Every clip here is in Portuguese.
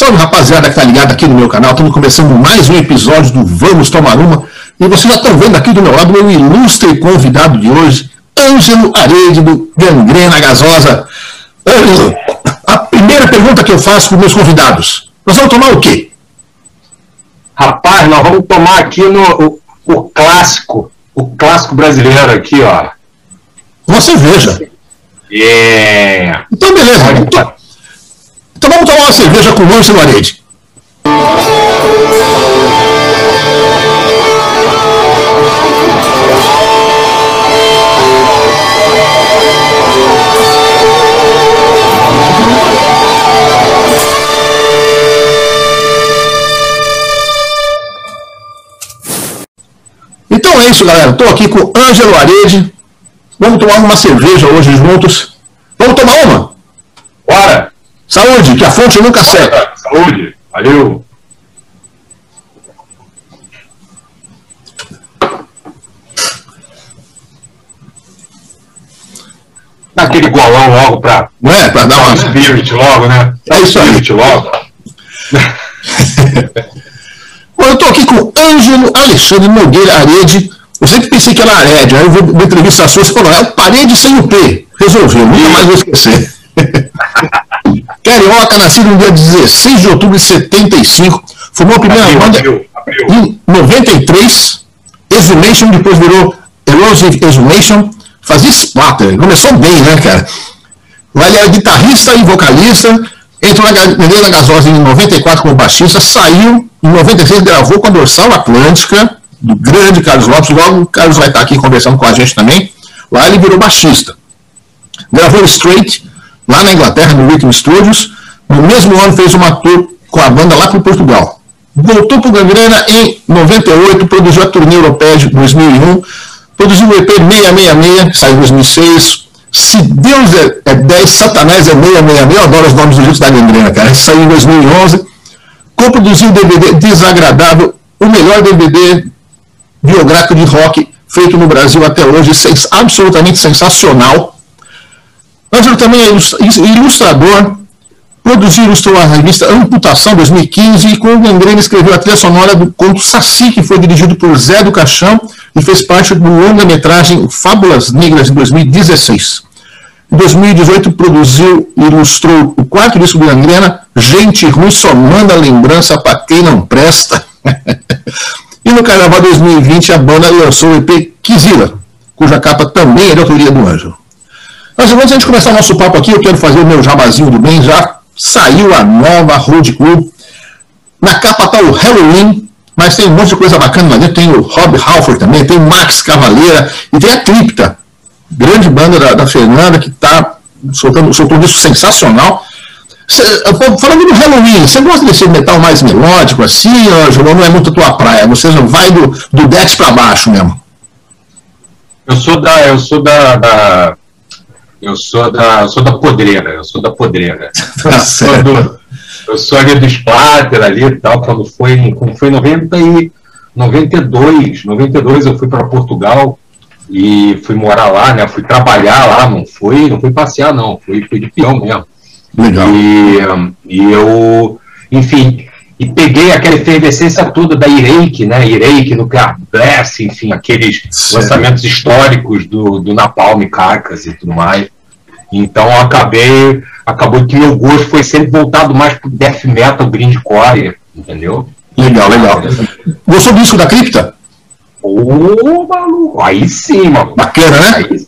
Salve rapaziada que tá ligado aqui no meu canal, estamos começando mais um episódio do Vamos Tomar Uma. E vocês já estão vendo aqui do meu lado meu ilustre convidado de hoje, Ângelo Arede, do Gangrena Gasosa. Ângelo, a primeira pergunta que eu faço para os meus convidados: nós vamos tomar o quê? Rapaz, nós vamos tomar aqui no, o, o clássico, o clássico brasileiro aqui, ó. Uma cerveja. Yeah. Então, beleza. Então, então vamos tomar uma cerveja com o Ângelo Arede. Então é isso, galera. Estou aqui com Ângelo Arede. Vamos tomar uma cerveja hoje juntos. Vamos tomar uma? Saúde, que a fonte nunca seca. Saúde, valeu! Aquele golão logo pra. Não é? Pra dar uma. Spirit logo, né? É isso aí. Spirit logo. Bom, eu estou aqui com o Ângelo Alexandre Nogueira Arede. Eu sempre pensei que era Arede, aí eu vou uma entrevista sua, você falou, é o parede sem o P. Resolveu, nunca mais vou esquecer. Carioca, nascido no dia 16 de outubro de 75, formou a primeira Abril, banda abril, abril. em 93, Exhumation, depois virou Erosive Exhumation, fazia splatter, começou bem, né, cara? Lá ele era guitarrista e vocalista, entrou na Menina Gasosa em 94 como baixista, saiu, em 96 gravou com a Dorsal Atlântica, do grande Carlos Lopes, logo o Carlos vai estar aqui conversando com a gente também, lá ele virou baixista. Gravou Straight, lá na Inglaterra, no Rhythm Studios, no mesmo ano fez uma tour com a banda lá para Portugal. Voltou para o Gangrena em 98, produziu a turnê europeia de 2001, produziu o EP 666, que saiu em 2006. Se Deus é, é 10, Satanás é 666. Eu adoro os nomes dos discos da Gangrena, cara. Saiu em 2011. Co-produziu o DVD Desagradável, o melhor DVD biográfico de rock feito no Brasil até hoje, absolutamente sensacional. Ângelo também é ilus- ilustrador, produziu e ilustrou a revista Amputação 2015 e com o Gangrena escreveu a trilha sonora do conto Saci, que foi dirigido por Zé do Caixão e fez parte do longa-metragem Fábulas Negras em 2016. Em 2018 produziu e ilustrou o quarto disco do Gangrena, Gente Ruim Só Manda Lembrança para Quem Não Presta. e no Carnaval 2020 a banda lançou o EP Kizila, cuja capa também é de autoria do Ângelo. Mas antes de a gente começar o nosso papo aqui, eu quero fazer o meu jabazinho do bem. Já saiu a nova Road Club. Na capa está o Halloween, mas tem um monte de coisa bacana lá dentro. Tem o Rob Halford também, tem o Max Cavaleira e tem a Cripta, grande banda da, da Fernanda, que está soltando, soltou um disco sensacional. Cê, falando do Halloween, você gosta desse metal mais melódico assim, ou não é muito a tua praia? Você já vai do, do Death para baixo mesmo? Eu sou da. Eu sou da. da- eu sou da. Eu sou da podreira, eu sou da podreira. Tá Eu sou, do, eu sou ali do Splatter ali e tal, quando foi, em- quando foi em 90 e 92, 92 eu fui para Portugal e fui morar lá, né? Fui trabalhar lá, não fui, não fui passear não, fui, fui de peão mesmo. Legal. E, e eu, enfim, e peguei aquela efervescência toda da Ireik, né? Ireik, Nuclear Blast, enfim, aqueles lançamentos históricos do, do Napalm, Carcas e tudo mais. Então acabei, acabou que meu gosto foi sempre voltado mais pro death metal, grindcore, entendeu? Legal, legal. Gostou do disco da Cripta? Ô, maluco, aí sim, mano. Bacana, né? Aí,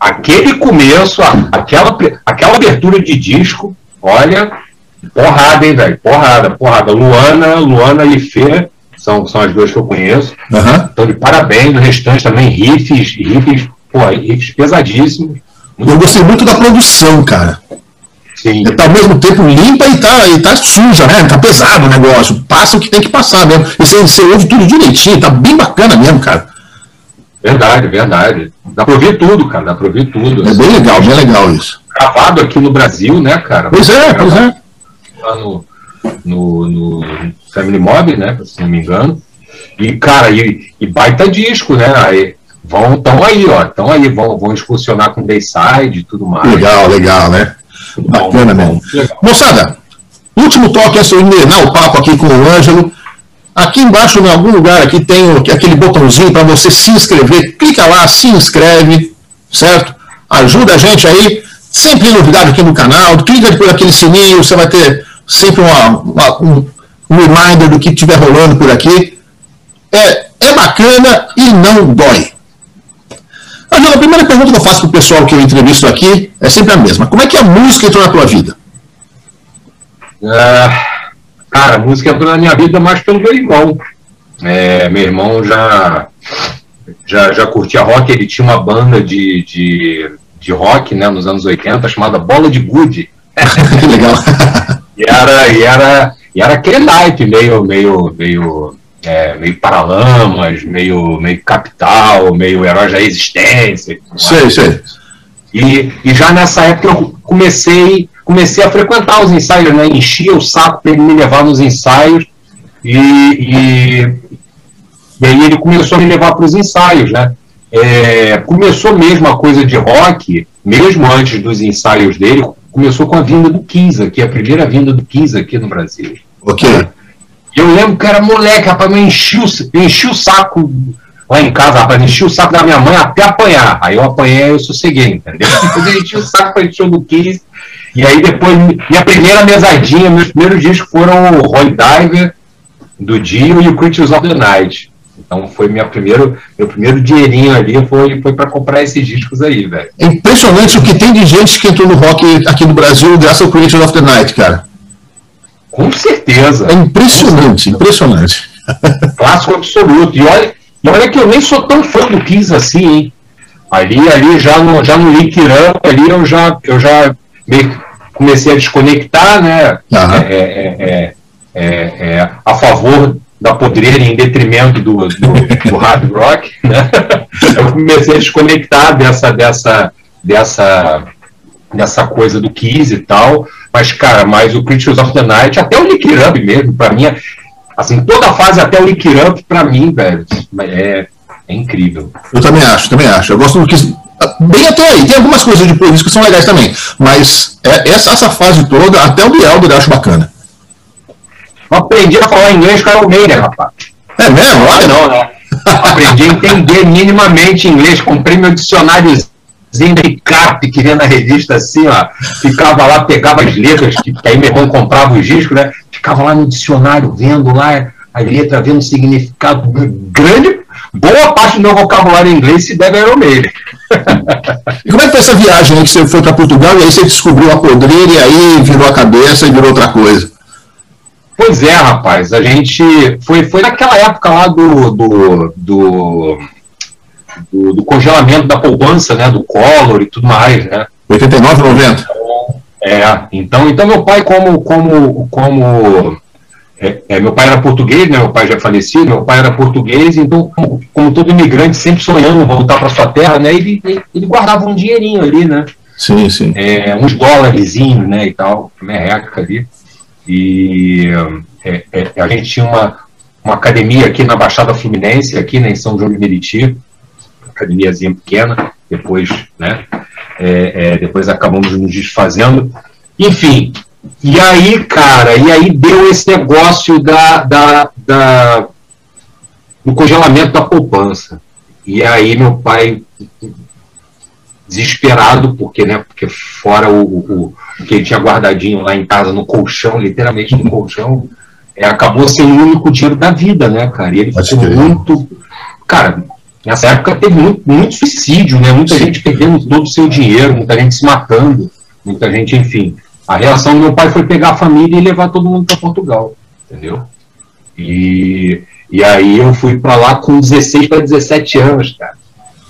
aquele começo, aquela, aquela abertura de disco, olha, porrada, hein, velho? Porrada, porrada. Luana, Luana e Fê são, são as duas que eu conheço. Aham. Então, de parabéns, o restante também, riffs, riffs, pô, riffs pesadíssimos. Eu gostei muito da produção, cara. Sim, Tá ao mesmo tempo limpa e tá, e tá suja, né? Tá pesado o negócio. Passa o que tem que passar mesmo. E você, você ouve tudo direitinho, tá bem bacana mesmo, cara. verdade, verdade. Dá pra ouvir tudo, cara, dá pra ouvir tudo. É bem legal, bem legal isso. Gravado aqui no Brasil, né, cara? Pois é, pois é. Lá no, no, no Family Mob, né? Se não me engano. E, cara, e, e baita disco, né? Aí, vão, tão aí, ó. Estão aí, vão, vão excursionar com Dayside e tudo mais. Legal, legal, né? Bacana bom, mesmo. legal. Moçada, Último toque de envenenar o papo aqui com o Ângelo. Aqui embaixo, em algum lugar, aqui tem aquele botãozinho para você se inscrever. Clica lá, se inscreve, certo? Ajuda a gente aí. Sempre novidade aqui no canal. Clica depois naquele sininho, você vai ter sempre uma, uma, um, um reminder do que estiver rolando por aqui. É, é bacana e não dói. Angela, a primeira pergunta que eu faço para o pessoal que eu entrevisto aqui é sempre a mesma. Como é que a música entrou na tua vida? Uh Cara, a música entrou na minha vida mais pelo meu irmão. É, meu irmão já, já, já curtia rock, ele tinha uma banda de, de, de rock né, nos anos 80 chamada Bola de Good. Que legal. e era, e era, e era aquele naipe meio, meio, meio, é, meio Paralamas, meio, meio Capital, meio Herói da Existência. Sei, sei. E, e já nessa época eu comecei comecei a frequentar os ensaios, né? Enchia o saco para ele me levar nos ensaios e, e, e aí ele começou a me levar para os ensaios, né? É, começou mesmo a coisa de rock, mesmo antes dos ensaios dele, começou com a vinda do Kiss aqui, a primeira vinda do Kiss aqui no Brasil. Ok. Eu lembro que era moleque, rapaz, eu enchi o, enchi o saco lá em casa, rapaz, enchi o saco da minha mãe até apanhar. Aí eu apanhei e eu sosseguei, entendeu? Depois eu enchi o saco para show do Kiss e aí depois, minha primeira mesadinha, meus primeiros discos foram o Roy Diver, do Dio, e o Creatures of the Night. Então foi minha primeiro, meu primeiro dinheirinho ali foi, foi para comprar esses discos aí, velho. É impressionante o que tem de gente que entrou no rock aqui no Brasil graças ao Creatures of the Night, cara. Com certeza. É impressionante, impressionante. Clássico absoluto. E olha, e olha que eu nem sou tão fã do Kiss assim, hein? Ali, ali já no, já no Link ali eu já, eu já meio comecei a desconectar, né? Uhum. É, é, a favor da podreira em detrimento do, do, do hard rock, né? Eu comecei a desconectar dessa, dessa, dessa, dessa coisa do Kiss e tal, mas, cara, mas o Creatures of the Night, até o Lick mesmo, pra mim, assim, toda a fase até o Lick Up, pra mim, velho, é, é incrível. Eu também acho, também acho. Eu gosto do Kiss bem até aí. Tem algumas coisas de isso que são legais também. Mas é, essa, essa fase toda, até o Bieldo eu acho bacana. Eu aprendi a falar inglês com a Almeida, rapaz. É mesmo? Olha. Não, né? Aprendi a entender minimamente inglês. Comprei meu dicionáriozinho de cap que vinha na revista assim, ó. Ficava lá, pegava as letras, que, que aí meu irmão comprava os discos, né? Ficava lá no dicionário, vendo lá a letra, vendo o significado. Grande, boa parte do meu vocabulário em inglês se deve a Almeida. E como é que foi essa viagem aí que você foi para Portugal e aí você descobriu a podreira e aí virou a cabeça e virou outra coisa? Pois é, rapaz. A gente foi, foi naquela época lá do, do, do, do, do congelamento da poupança, né? Do Collor e tudo mais, né? 89, 90. É, então, então meu pai, como, como, como é, é, meu pai era português, né, meu pai já falecido, meu pai era português, então, como, como todo imigrante, sempre sonhando voltar para sua terra, né, ele, ele guardava um dinheirinho ali, né? Sim, sim. É, uns dólares, né, e tal, merreca ali. E é, é, a gente tinha uma, uma academia aqui na Baixada Fluminense, aqui né, em São João de Meriti, academiazinha pequena, depois, né, é, é, depois acabamos nos desfazendo. Enfim, e aí, cara, e aí deu esse negócio da, da, da, do congelamento da poupança. E aí meu pai, desesperado, porque, né, porque fora o, o, o que ele tinha guardadinho lá em casa, no colchão, literalmente no colchão, é, acabou sendo o único dinheiro da vida, né, cara? E ele ficou muito. Cara, nessa época teve muito, muito suicídio, né? Muita Sim. gente perdendo todo o seu dinheiro, muita gente se matando, muita gente, enfim. A reação do meu pai foi pegar a família e levar todo mundo para Portugal, entendeu? E, e aí eu fui para lá com 16 para 17 anos, cara.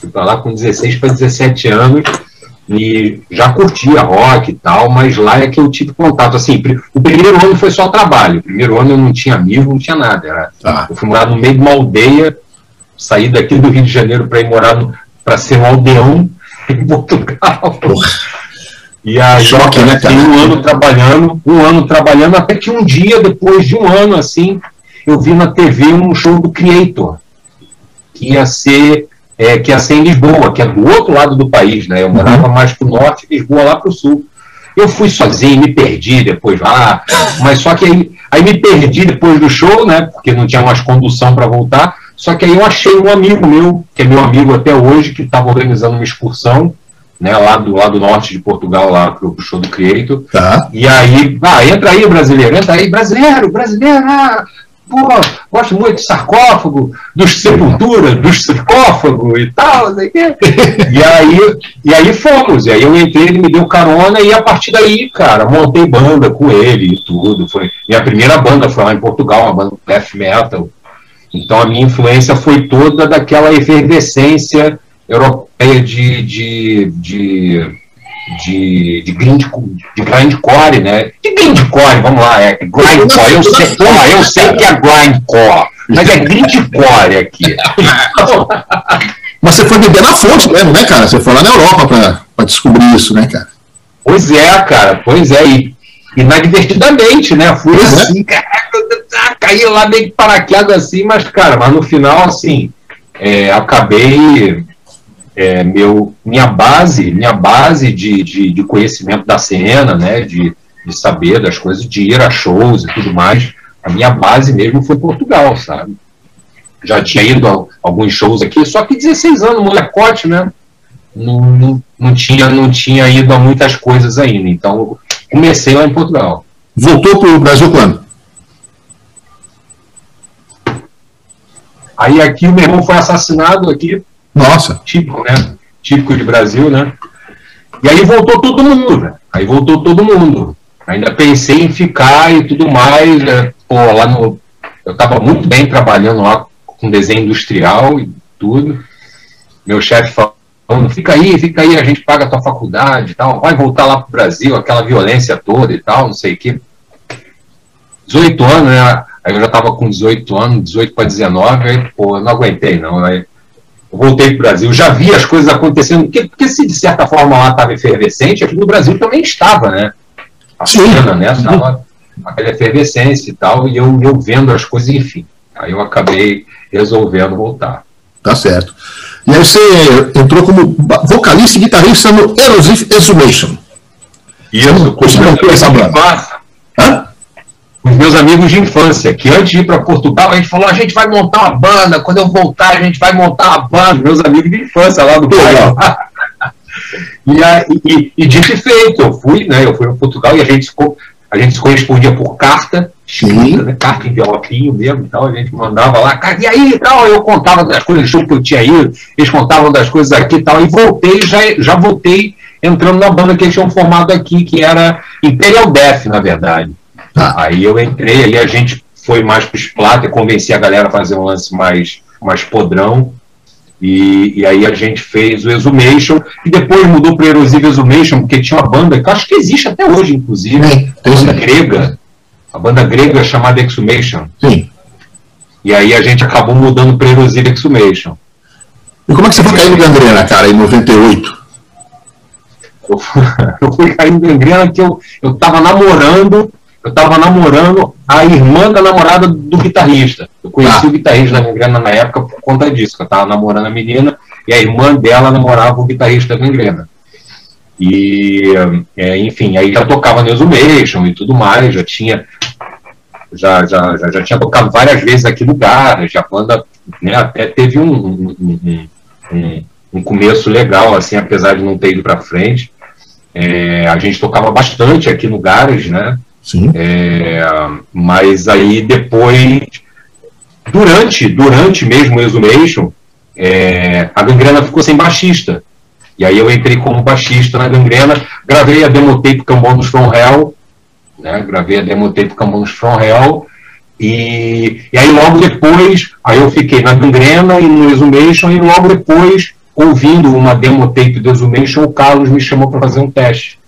Fui para lá com 16 para 17 anos e já curtia rock e tal, mas lá é que eu tive contato. Assim, o primeiro ano foi só trabalho. O primeiro ano eu não tinha amigo, não tinha nada. Era, ah. Eu fui morar no meio de uma aldeia, saí daqui do Rio de Janeiro para ir morar para ser um aldeão em Portugal. Porra. E aí, Choque, né, cara? um ano trabalhando, um ano trabalhando, até que um dia, depois de um ano assim, eu vi na TV um show do Creator, que ia ser, é, que ia ser em Lisboa, que é do outro lado do país, né? Eu morava uhum. mais para o norte, Lisboa lá para o sul. Eu fui sozinho, me perdi depois lá, mas só que aí, aí me perdi depois do show, né? Porque não tinha mais condução para voltar. Só que aí eu achei um amigo meu, que é meu amigo até hoje, que estava organizando uma excursão, né, lá do lado norte de Portugal, lá pro show do Creator. Tá. E aí, ah, entra aí, brasileiro, entra aí, brasileiro, brasileiro, ah, pô, gosto muito de sarcófago, dos sepulturas, dos sarcófagos e tal, não sei o quê. E aí, e aí fomos, e aí eu entrei, ele me deu carona, e a partir daí, cara, montei banda com ele e tudo. Foi, minha primeira banda foi lá em Portugal, uma banda death metal. Então a minha influência foi toda daquela efervescência europeia de, de, de de, de, grind, de grindcore, né? De grindcore, vamos lá, é grindcore. Eu sei, eu sei que é grindcore, mas é grindcore aqui. Mas você foi beber na fonte mesmo, né, cara? Você foi lá na Europa para descobrir isso, né, cara? Pois é, cara, pois é. E, inadvertidamente, né? Fui pois é. assim, é. cara, caí lá meio que paraqueado assim, mas, cara, mas no final, assim, é, acabei é, meu, minha base, minha base de, de, de, conhecimento da cena, né, de, de saber das coisas, de ir a shows e tudo mais, a minha base mesmo foi Portugal, sabe? Já tinha ido a alguns shows aqui, só que 16 anos, molecote, né? Não, não, não, tinha, não tinha ido a muitas coisas ainda. Então, comecei lá em Portugal. Voltou para o Brasil quando? Aí aqui o meu irmão foi assassinado aqui nossa. Típico, né? Típico de Brasil, né? E aí voltou todo mundo, né? Aí voltou todo mundo. Ainda pensei em ficar e tudo mais. Né? Pô, lá no. Eu estava muito bem trabalhando lá com desenho industrial e tudo. Meu chefe falando, fica aí, fica aí, a gente paga a tua faculdade e tal, vai voltar lá pro Brasil, aquela violência toda e tal, não sei o quê. 18 anos, né? Aí eu já estava com 18 anos, 18 para 19, aí, pô, eu não aguentei não. Aí voltei para o Brasil, já vi as coisas acontecendo, porque, porque se de certa forma lá estava efervescente, aqui no Brasil também estava, né? A Sim. cena, né? Estava aquela efervescência e tal, e eu, eu vendo as coisas, enfim. Aí eu acabei resolvendo voltar. Tá certo. E aí você entrou como vocalista e guitarrista no Erosive Exhumation. Isso, como essa banda? Hã? Os meus amigos de infância, que antes de ir para Portugal, a gente falou, a gente vai montar uma banda, quando eu voltar, a gente vai montar uma banda, meus amigos de infância lá do bairro. e, e, e dito e feito, eu fui, né? Eu fui para Portugal e a gente, a gente se correspondia por carta, escrita, né, carta envelopinho mesmo e tal, a gente mandava lá, e aí e tal, eu contava das coisas, que eu tinha ido, eles contavam das coisas aqui e tal, e voltei, já, já voltei entrando na banda que eles tinham formado aqui, que era Imperial Death, na verdade. Tá. Aí eu entrei, aí a gente foi mais para os Splatter, convenci a galera a fazer um lance mais, mais podrão. E, e aí a gente fez o Exhumation, e depois mudou para o Erosive Exhumation, porque tinha uma banda que acho que existe até hoje, inclusive, Sim, a banda grega, a banda grega chamada Exhumation. Sim. E aí a gente acabou mudando para Erosive Exhumation. E como é que você foi cair no gangrena, cara, em 98? Eu, eu fui cair no gangrena que eu, eu tava namorando eu estava namorando a irmã da namorada do guitarrista. Eu conheci ah. o guitarrista da Gangrena na época por conta disso, eu estava namorando a menina e a irmã dela namorava o guitarrista da Gangrena. E, é, enfim, aí já tocava no Exhumation e tudo mais, já tinha já, já, já, já, tinha tocado várias vezes aqui no Garage, a banda né, até teve um, um, um, um, começo legal, assim, apesar de não ter ido para frente. É, a gente tocava bastante aqui no Garage, né? Sim. É, mas aí depois, durante, durante mesmo o Exhumation, é, a gangrena ficou sem baixista. E aí eu entrei como baixista na gangrena, gravei a demo tape Cambonos From Hell, né, gravei a demo tape Cambonos From Hell, e, e aí logo depois, aí eu fiquei na gangrena e no Exhumation, e logo depois, ouvindo uma demo tape do Exhumation, o Carlos me chamou para fazer um teste.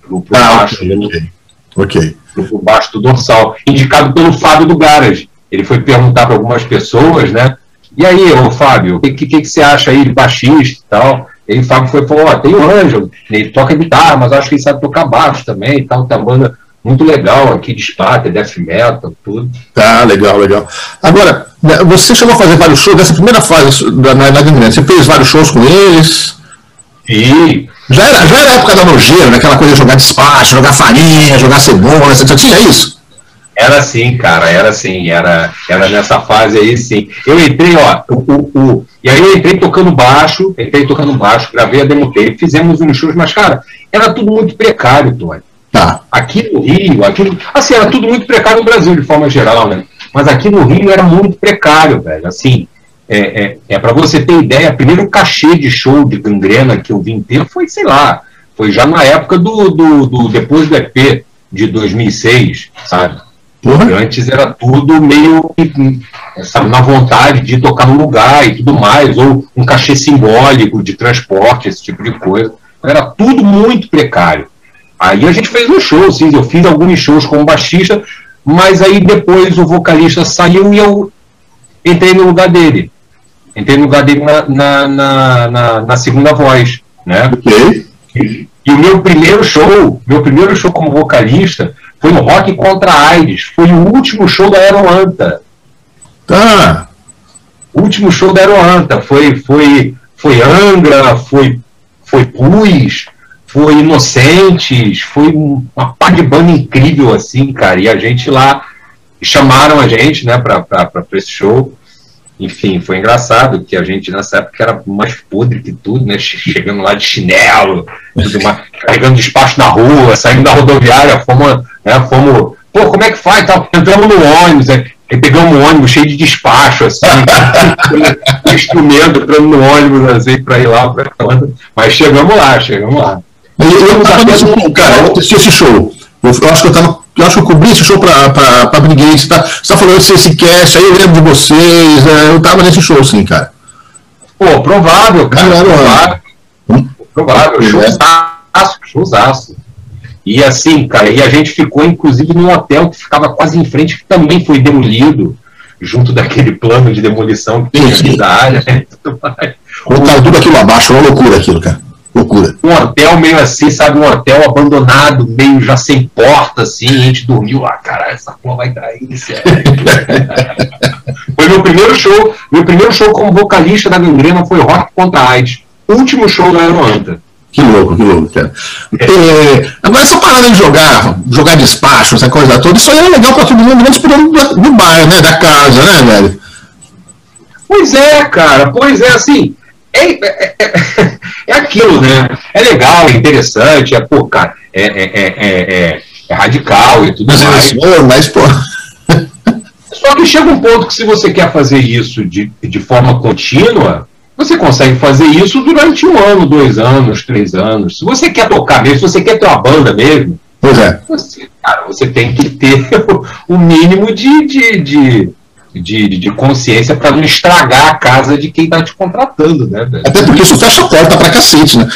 Pro, pro ah, baixo, okay. Ok. Por baixo do dorsal, indicado pelo Fábio do Garage. Ele foi perguntar para algumas pessoas, né? E aí, ô Fábio, o que, que, que, você acha aí de baixista e tal? E aí o Fábio foi falou, ó, tem o Ângelo, ele toca guitarra, mas acho que ele sabe tocar baixo também e tal, tem uma banda muito legal aqui de Sparta, death metal, tudo. Tá, legal, legal. Agora, né, você chegou a fazer vários shows, nessa primeira fase da, na, na você fez vários shows com eles? Sim, Já era, já era a época da nojeira, né? aquela coisa de jogar despacho, jogar farinha, jogar cebola, você tinha isso? Era assim, cara, era assim, era, era nessa fase aí, sim. Eu entrei, ó, o, o, o, e aí eu entrei tocando baixo, entrei tocando baixo, gravei a demo tape, fizemos uns shows, mas, cara, era tudo muito precário, Tony. Tá. Aqui no Rio, aqui, assim, era tudo muito precário no Brasil, de forma geral, né? Mas aqui no Rio era muito precário, velho. Assim, é, é, é para você ter ideia, primeiro cachê de show de gangrena que eu vim ter foi, sei lá, foi já na época do, do, do depois do EP de 2006, sabe? Uhum. Antes era tudo meio sabe, na vontade de tocar no lugar e tudo mais, ou um cachê simbólico de transporte, esse tipo de coisa. Era tudo muito precário. Aí a gente fez um show, sim, eu fiz alguns shows como baixista, mas aí depois o vocalista saiu e eu entrei no lugar dele. Entrei no lugar dele na, na, na, na, na segunda voz, né? Ok. E, e o meu primeiro show, meu primeiro show como vocalista, foi no Rock contra a AIDS. Foi o último show da Aeroanta. Tá. último show da Aeroanta. Foi, foi, foi Angra, foi, foi Pus, foi Inocentes, foi uma par de banda incrível, assim, cara. E a gente lá chamaram a gente, né, pra esse show enfim, foi engraçado que a gente nessa época era mais podre que tudo, né? Chegando lá de chinelo, mais, carregando despacho na rua, saindo da rodoviária, fomos, né? Fomos, pô, como é que faz? Tá, entramos no ônibus, aí, pegamos um ônibus cheio de despacho, assim, instrumento, entrando no ônibus, assim, para ir lá, pra... mas chegamos lá, chegamos lá. Eu, eu tava show, cara, eu assisti esse show. Eu, eu acho que eu tava eu acho que eu cobri esse show para pra, Briguei. Você tá, você tá falando desse esse cast, aí eu lembro de vocês. É, eu tava nesse show, sim, cara. Pô, provável, cara. Provável. Hum? Provável, é. showzaço, showzaço. E assim, cara, e a gente ficou, inclusive, num hotel que ficava quase em frente, que também foi demolido, junto daquele plano de demolição que tinha aqui da área. Né, tudo mais. tudo aquilo abaixo, uma loucura aquilo, cara. Loucura. Um hotel meio assim, sabe? Um hotel abandonado, meio já sem porta, assim. A gente dormiu, ah, caralho, essa porra vai cair, sério. foi meu primeiro show. Meu primeiro show como vocalista da Gangrena foi Rock contra AIDS. Último show da Aeroanta. Que louco, que louco, cara. É. É, agora, essa parada de jogar, jogar despacho, essa coisa toda, isso aí é legal para todo mundo, menos pro do, do bairro, né? Da casa, né, velho? Pois é, cara, pois é, assim, é, é, é, é, aquilo, né? É legal, é interessante, é, pô, cara, é, é, é radical e tudo mas mais. Mas, pô. Só que chega um ponto que se você quer fazer isso de, de forma contínua, você consegue fazer isso durante um ano, dois anos, três anos. Se você quer tocar mesmo, se você quer ter uma banda mesmo, pois é. você, cara, você tem que ter o mínimo de, de, de de, de consciência para não estragar a casa de quem está te contratando, né? Velho? Até porque isso fecha a porta pra cacete, né?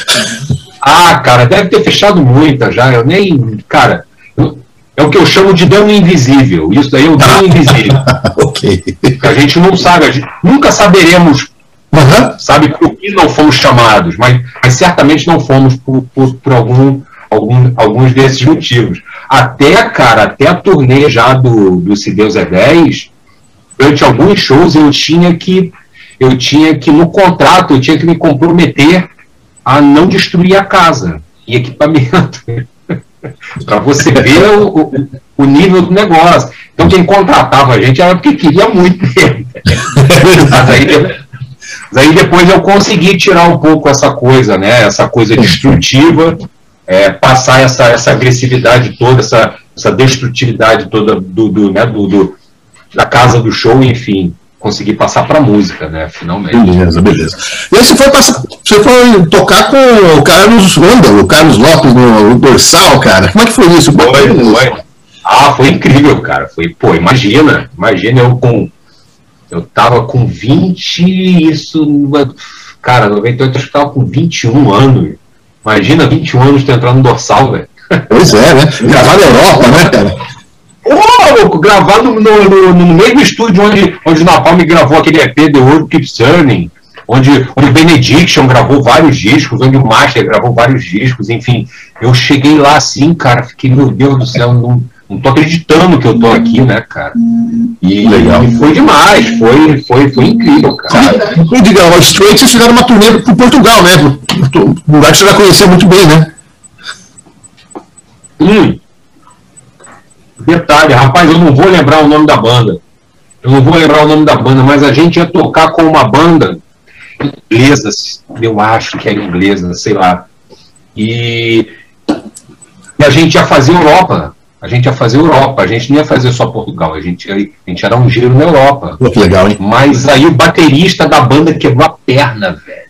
Ah, cara, deve ter fechado muita já. Eu nem. Cara, eu, é o que eu chamo de dano invisível. Isso daí é o dano invisível. ok. A gente não sabe, a gente, nunca saberemos, uhum. sabe, por que não fomos chamados, mas, mas certamente não fomos por, por, por algum, algum, alguns desses motivos. Até, cara, até a turnê já do, do Se Deus é 10, durante alguns shows eu tinha que eu tinha que no contrato eu tinha que me comprometer a não destruir a casa e equipamento para você ver o, o, nível do negócio. Então quem contratava a gente era porque queria muito mas, aí, mas aí depois eu consegui tirar um pouco essa coisa, né? Essa coisa destrutiva, é, passar essa, essa agressividade toda, essa, essa destrutividade toda do, do, né, do, do da casa do show, enfim, conseguir passar para música, né? Finalmente. Beleza, beleza. E aí você foi, passar, você foi tocar com o Carlos Randall, o Carlos Lopes no, no Dorsal, cara. Como é que foi isso? Foi, foi. Ah, foi incrível, cara. Foi, pô, imagina, imagina eu com. Eu tava com 20, isso. Cara, 98 eu acho que tava com 21 anos. Imagina 21 anos tu entrar no dorsal, velho. Pois é, né? Gravar na Europa, né, cara? Ô, louco, gravado no, no, no, mesmo estúdio onde, onde o Napalm gravou aquele EP The World Keeps Turning, onde, onde o Benediction gravou vários discos, onde o Master gravou vários discos, enfim. Eu cheguei lá assim, cara, fiquei, meu Deus do céu, não, não tô acreditando que eu tô aqui, né, cara? E, Legal. e foi demais, foi, foi, foi incrível, cara. E diga, o Straight, vocês fizeram uma turnê pro Portugal, né? Um lugar que você já conhecia muito bem, né? Hum. Detalhe, rapaz, eu não vou lembrar o nome da banda. Eu não vou lembrar o nome da banda, mas a gente ia tocar com uma banda inglesa, eu acho que é inglesa, sei lá. E, e a gente ia fazer Europa. A gente ia fazer Europa, a gente não ia fazer só Portugal, a gente, ia, a gente ia dar um giro na Europa. Pô, que legal, hein? Mas aí o baterista da banda quebrou a perna, velho.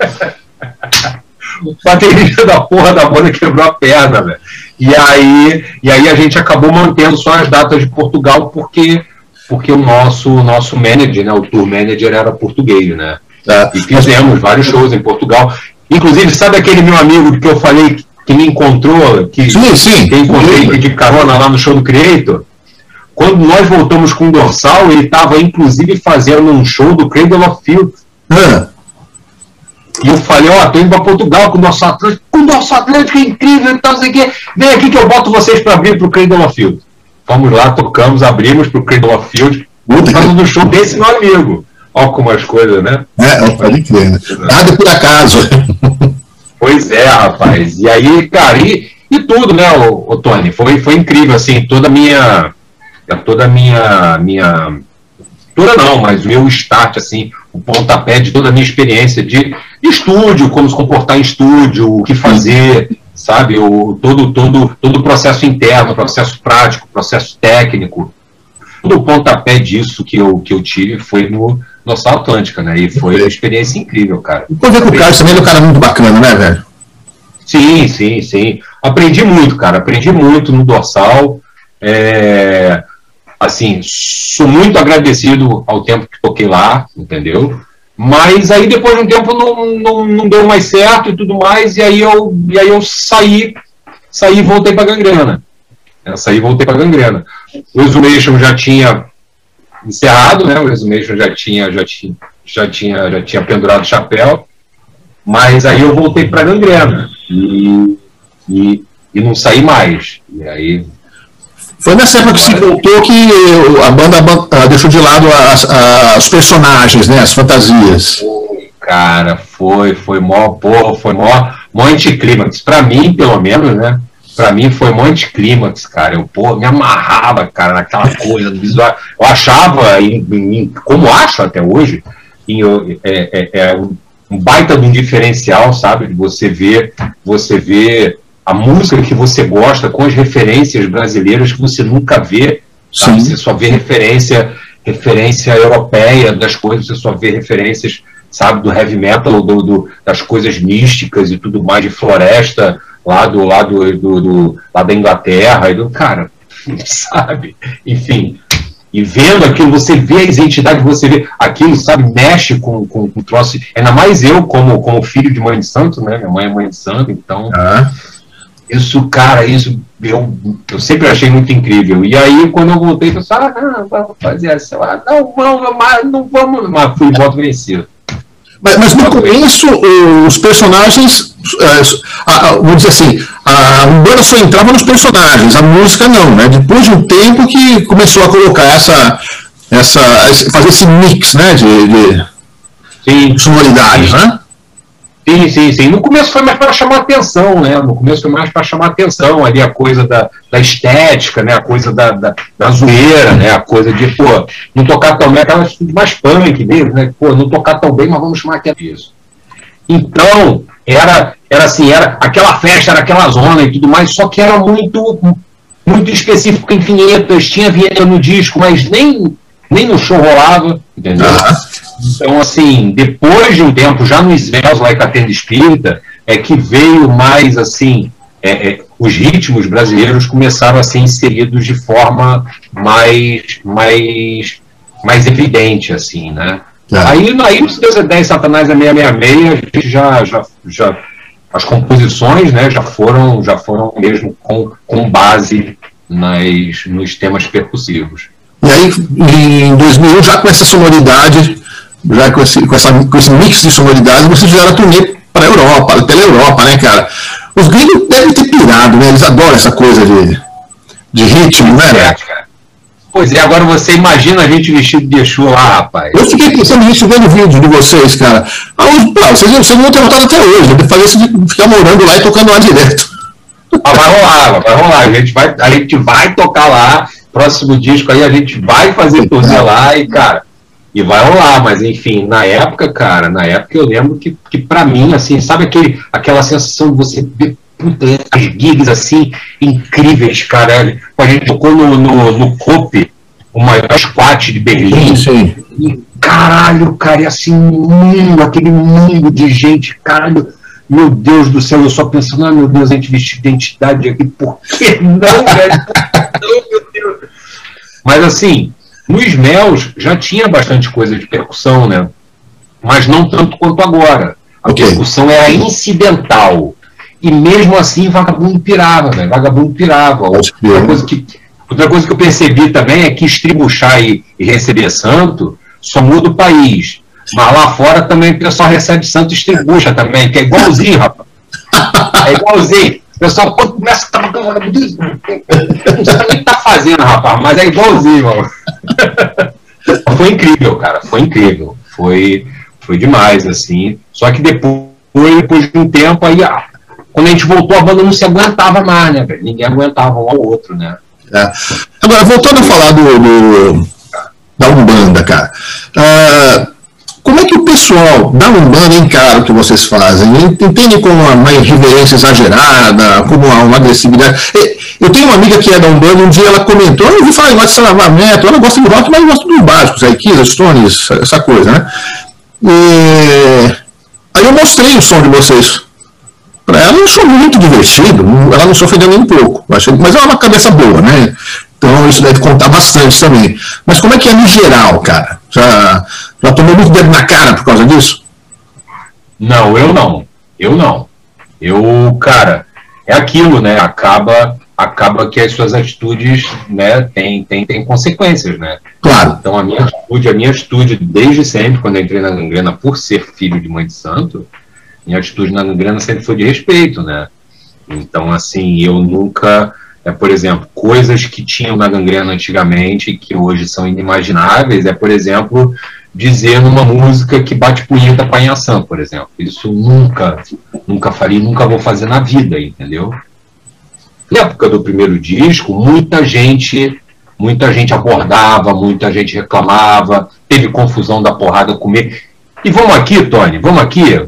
o baterista da porra da banda quebrou a perna, velho. E aí, e aí a gente acabou mantendo só as datas de Portugal porque porque o nosso nosso manager, né, o tour manager era português, né? É. E fizemos vários shows em Portugal. Inclusive, sabe aquele meu amigo que eu falei que me encontrou, que, sim, sim. que encontrei de carona lá no show do Creator? Quando nós voltamos com o Dorsal, ele estava inclusive fazendo um show do Cradle of Field. É. E eu falei, ó, oh, tô indo para Portugal com o nosso Atlântico, com o nosso Atlântico é incrível, então sei que. Vem aqui que eu boto vocês para abrir para o Cradle of Field. Fomos lá, tocamos, abrimos para o Cradle of Field, causa do show desse meu amigo. Ó como as coisas, né? É, pode crer, né? Nada por acaso. Pois é, rapaz. E aí, cara, e, e tudo, né, o, o Tony? Foi, foi incrível, assim, toda a minha. Toda a minha. minha toda não, mas o meu start, assim, o pontapé de toda a minha experiência de, de estúdio, como se comportar em estúdio, o que fazer, sabe? O, todo, todo, todo o processo interno, processo prático, processo técnico. Todo o pontapé disso que eu, que eu tive foi no, Nossa Atlântica, né? E foi uma experiência incrível, cara. E ver com o Carlos também, é um cara muito bacana, né, velho? Sim, sim, sim. Aprendi muito, cara. Aprendi muito no dorsal. É, assim, sou muito agradecido ao tempo que toquei lá, entendeu? Mas aí depois de um tempo não, não, não deu mais certo e tudo mais, e aí eu, e aí eu saí, saí e voltei para gangrena. Eu saí e voltei para gangrena. O Exhumation já tinha encerrado, né? O Exhumation já tinha, já tinha, já tinha, já tinha pendurado o chapéu, mas aí eu voltei para gangrena e, e, e não saí mais. E aí foi nessa época que se voltou que a banda ah, deixou de lado as, as personagens, né? As fantasias. Foi, cara, foi, foi mó, porra, foi mó, mó anticlímax. Pra mim, pelo menos, né? Pra mim foi mó anticlímax, cara. Eu, porra, me amarrava, cara, naquela coisa do visual. Eu achava, em, em, como acho até hoje, em, é, é, é um baita de um diferencial, sabe? De você ver, você ver a música que você gosta com as referências brasileiras que você nunca vê. Sabe? Você só vê referência, referência europeia das coisas, você só vê referências, sabe, do heavy metal, do, do das coisas místicas e tudo mais de floresta lá do lado do, do, lá da Inglaterra e do cara, sabe? Enfim, e vendo aquilo, você vê as entidades, você vê aquilo, sabe, mexe com, com, com o troço. Ainda mais eu, como, como filho de mãe de santo, né? Minha mãe é mãe de santo, então. Ah. Isso, cara, isso eu, eu sempre achei muito incrível. E aí, quando eu voltei, eu falei, ah, vamos fazer assim, ah, não vamos, mas não vamos, mas fui voto vencido. Mas, mas no começo, os personagens, é, vamos dizer assim, a Umbanda só entrava nos personagens, a música não, né? Depois de um tempo que começou a colocar essa, essa fazer esse mix, né, de, de, Sim. sonoridades, né? Sim, sim, sim. No começo foi mais para chamar atenção, né? No começo foi mais para chamar atenção ali a coisa da, da estética, né? A coisa da, da, da, zoeira, né? A coisa de, pô, não tocar tão bem, aquela mais punk mesmo, né? Pô, não tocar tão bem, mas vamos chamar aqui isso. Então, era, era assim, era aquela festa, era aquela zona e tudo mais, só que era muito, muito específico em vinhetas, tinha vinheta no disco, mas nem, nem no show rolava, entendeu? Então, assim, depois de um tempo, já no Smells Like a Tenda Espírita, é que veio mais, assim, é, é, os ritmos brasileiros começaram a ser inseridos de forma mais, mais, mais evidente, assim, né? É. Aí, aí, se Deus é 10, Satanás é 666, a gente já, já, já, as composições, né, já foram, já foram mesmo com, com base nas, nos temas percussivos. E aí, em 2001, já com essa sonoridade já com esse, com, essa, com esse mix de sonoridades, vocês fizeram a turnê para a Europa, pela Europa, né, cara? Os gringos devem ter pirado, né? Eles adoram essa coisa de, De ritmo, né? É, cara. Pois é, agora você imagina a gente vestido de Exu lá, rapaz. Eu fiquei pensando nisso vendo vídeo de vocês, cara. Ah, pá, vocês, vocês não ter voltado até hoje, de fazer isso de ficar morando lá e tocando lá direto. Ah, vai rolar, vai rolar. A gente vai, a gente vai tocar lá. Próximo disco aí a gente vai fazer turnê lá e, cara, e vai rolar, mas enfim, na época, cara, na época eu lembro que, que para mim, assim, sabe aquele, aquela sensação de você ver puta, as gigs assim, incríveis, cara. A gente tocou no, no, no COP, o maior squat de Berlim. Sim, E, caralho, cara, e assim, mundo, aquele mundo de gente, caralho. Meu Deus do céu, eu só pensando, ah, meu Deus, a gente vestiu identidade aqui, por que não, velho? não, meu Deus. Mas assim, nos Mels já tinha bastante coisa de percussão, né? Mas não tanto quanto agora. A okay. percussão era incidental. E mesmo assim, vagabundo pirava, velho. Vagabundo pirava. Outra coisa, que, outra coisa que eu percebi também é que estribuchar e, e receber santo só muda o país. Mas lá fora também o pessoal recebe santo e estribucha também, que é igualzinho, rapaz. É igualzinho. Pessoal quando começa a. Não sabe nem o que tá fazendo, rapaz, mas é igualzinho, mano. foi incrível, cara. Foi incrível. Foi, foi demais, assim. Só que depois, depois de um tempo, aí, ah, quando a gente voltou, a banda não se aguentava mais, né, velho? Ninguém aguentava um ao outro, né? É. Agora, voltando a falar do, do da Umbanda, cara. Uh, como é que o pessoal da Umbanda encara o que vocês fazem? Entende como uma irreverência exagerada, como uma agressividade? Eu tenho uma amiga que é da Umbanda, um dia ela comentou, eu ouvi falar, gosta de salavamento, ela gosta de rock, mas gosta dos básicos, aí Kiss, Stones, essa coisa, né? E... Aí eu mostrei o som de vocês. Para ela, eu sou muito divertido, ela não se ofendeu nem um pouco, mas ela é uma cabeça boa, né? Então isso deve contar bastante também. Mas como é que é no geral, cara? Já, já tomou muito dedo na cara por causa disso? Não, eu não. Eu não. Eu, cara, é aquilo, né? Acaba acaba que as suas atitudes, né, tem, tem, tem consequências, né? Claro. Então a minha atitude, a minha atitude desde sempre, quando entrei na gangrena por ser filho de mãe de santo, minha atitude na gangrena sempre foi de respeito, né? Então, assim, eu nunca é, por exemplo, coisas que tinham na gangrena antigamente que hoje são inimagináveis, é, por exemplo, dizer numa música que bate punheta para Inhaçã, por exemplo. Isso nunca, nunca faria, nunca vou fazer na vida, entendeu? Na época do primeiro disco, muita gente, muita gente abordava, muita gente reclamava, teve confusão da porrada comer. E vamos aqui, Tony, vamos aqui.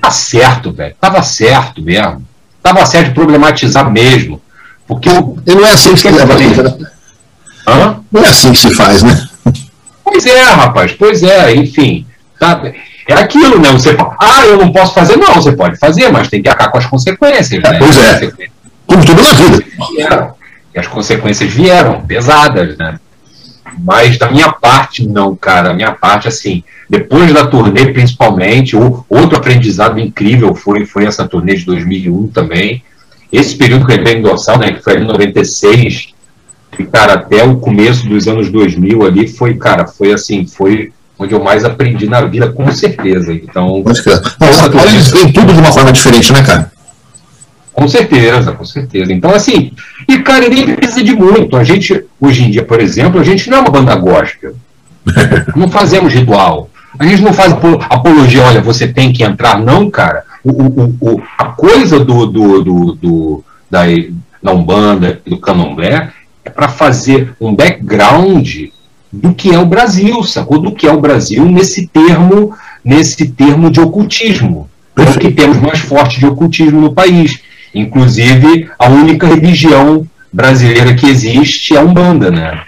Tá certo, velho. Tava certo mesmo. Tava certo de problematizar mesmo. Porque não é assim que se leva a vida. Né? Hã? Não é assim que se faz, né? Pois é, rapaz, pois é, enfim. Tá, é aquilo, né? Você ah, eu não posso fazer, não, você pode fazer, mas tem que acabar com as consequências. É, né? Pois é. Como tudo na vida. E as consequências vieram, pesadas, né? Mas da minha parte, não, cara. Da minha parte, assim, depois da turnê, principalmente, outro aprendizado incrível foi, foi essa turnê de 2001 também esse período que ele veio endossar, né, que foi em 96, e, cara, até o começo dos anos 2000 ali, foi, cara, foi assim, foi onde eu mais aprendi na vida, com certeza. Então. Pode crer. Eles veem tudo de uma forma diferente, né, cara? Com certeza, com certeza. Então, assim, e, cara, nem precisa de muito. A gente, hoje em dia, por exemplo, a gente não é uma banda gospel. não fazemos ritual. A gente não faz apologia, olha, você tem que entrar, não, cara o, o, a coisa do, do, do, do da, da Umbanda e do Candomblé é para fazer um background do que é o Brasil, sacou? Do que é o Brasil nesse termo, nesse termo de ocultismo. É o que temos mais forte de ocultismo no país. Inclusive, a única religião brasileira que existe é a Umbanda, né?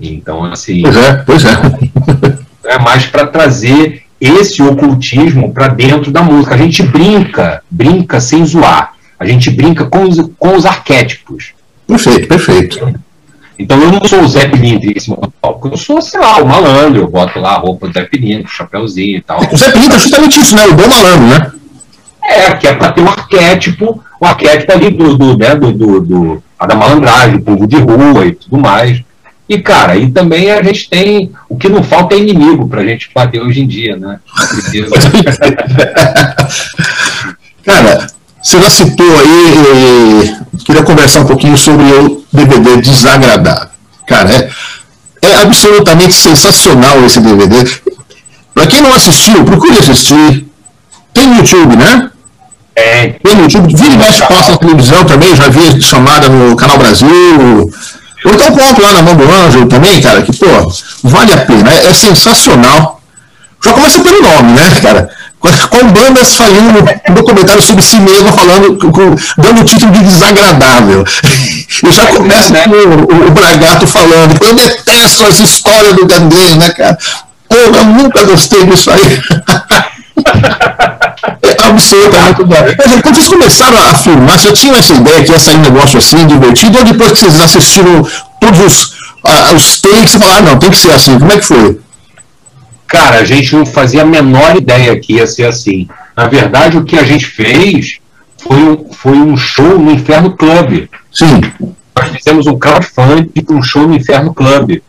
Então, assim. Pois é, pois é. É mais para trazer esse ocultismo para dentro da música. A gente brinca, brinca sem zoar. A gente brinca com os, com os arquétipos. Perfeito, perfeito. Então eu não sou o Zé Pilintra em cima do palco. Eu sou, sei lá, o malandro. Eu boto lá a roupa do Zé Pilintra, chapéuzinho e tal. O Zé Pilintra é justamente isso, né? O bom malandro, né? É, que é para ter um arquétipo, o um arquétipo ali do, do, né, do, do, do, da malandragem, povo de rua e tudo mais. E, cara, e também a gente tem. O que não falta é inimigo para a gente bater hoje em dia, né? cara, Você já citou aí, queria conversar um pouquinho sobre o DVD Desagradável. Cara, é, é absolutamente sensacional esse DVD. Para quem não assistiu, procure assistir. Tem no YouTube, né? É. Tem no YouTube. Vira e mexe passa na televisão também, já vi chamada no Canal Brasil. Ou então compro lá na mão do Anjo também, cara, que, pô, vale a pena. É, é sensacional. Já começa pelo nome, né, cara? com bandas fazendo um documentário sobre si mesmo, falando, com, dando o título de desagradável. E já começa com o, o, Bragato falando, eu detesto as histórias do Gangue, né, cara? Pô, eu nunca gostei disso aí. É absolutamente bom. Quando vocês começaram a filmar, você tinha essa ideia que ia sair um negócio assim, divertido, ou depois que vocês assistiram todos os, uh, os takes, você falaram, ah, não, tem que ser assim. Como é que foi? Cara, a gente não fazia a menor ideia que ia ser assim. Na verdade, o que a gente fez foi um, foi um show no Inferno Club. Sim. Nós fizemos um crowdfunding para um show no Inferno Club.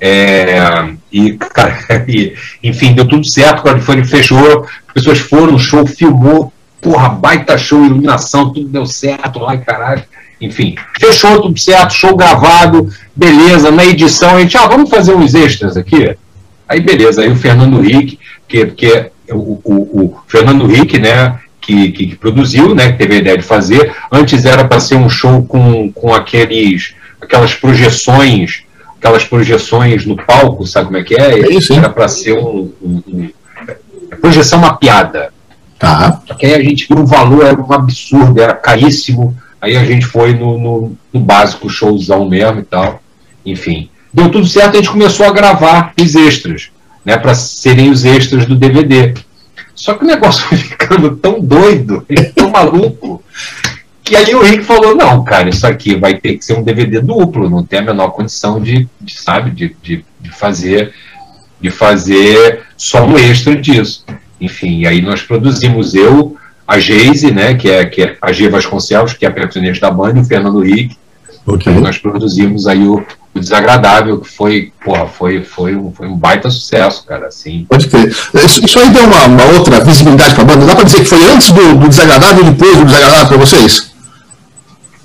É, e, cara, e, enfim, deu tudo certo, o crowdfunding fechou, as pessoas foram, o show filmou, porra, baita show, iluminação, tudo deu certo lá, caralho. Enfim, fechou tudo certo, show gravado, beleza, na edição a gente, ah, vamos fazer uns extras aqui? Aí beleza, aí o Fernando Henrique, que, que é o, o, o Fernando Henrique, né, que, que, que, produziu, né, que teve a ideia de fazer. Antes era para ser um show com, com aqueles, aquelas projeções, aquelas projeções no palco, sabe como é que é? é era para ser um, um, um, projeção mapeada. Tá. Só que aí a gente viu o valor, era um absurdo, era caríssimo. Aí a gente foi no, no, no básico showzão mesmo e tal. Enfim. Deu tudo certo, a gente começou a gravar os extras, né, para serem os extras do DVD. Só que o negócio foi ficando tão doido, tão maluco, que aí o Rick falou: não, cara, isso aqui vai ter que ser um DVD duplo, não tem a menor condição de, de sabe, de, de, de, fazer de fazer só um extra disso. Enfim, aí nós produzimos eu, a Geise, né, que é, que é a G Vasconcelos, que é a percussionista da banda, e o Fernando Rick. Okay. Nós produzimos aí o, o Desagradável, que foi, porra, foi, foi, um, foi um baita sucesso, cara, assim. Pode crer. Isso, isso aí deu uma, uma outra visibilidade para a banda? Dá para dizer que foi antes do, do Desagradável e depois do Desagradável para vocês?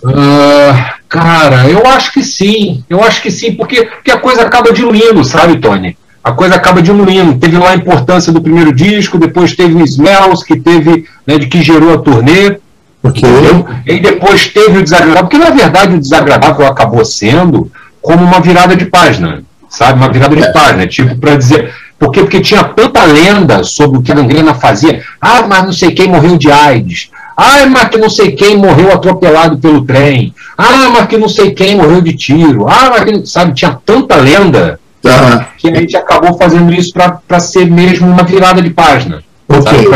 Uh, cara, eu acho que sim. Eu acho que sim, porque, porque a coisa acaba diluindo, sabe, Tony? A coisa acaba diluindo. Teve lá a importância do primeiro disco, depois teve o Smells, que teve, né, de que gerou a turnê. Okay. E depois teve o desagradável, porque na verdade o desagradável acabou sendo como uma virada de página, sabe? Uma virada de é. página, tipo, para dizer. Porque, porque tinha tanta lenda sobre o que a gangrena fazia. Ah, mas não sei quem morreu de AIDS. Ah, mas que não sei quem morreu atropelado pelo trem. Ah, mas que não sei quem morreu de tiro. Ah, mas que, sabe, tinha tanta lenda uhum. que a gente acabou fazendo isso para ser mesmo uma virada de página. Okay.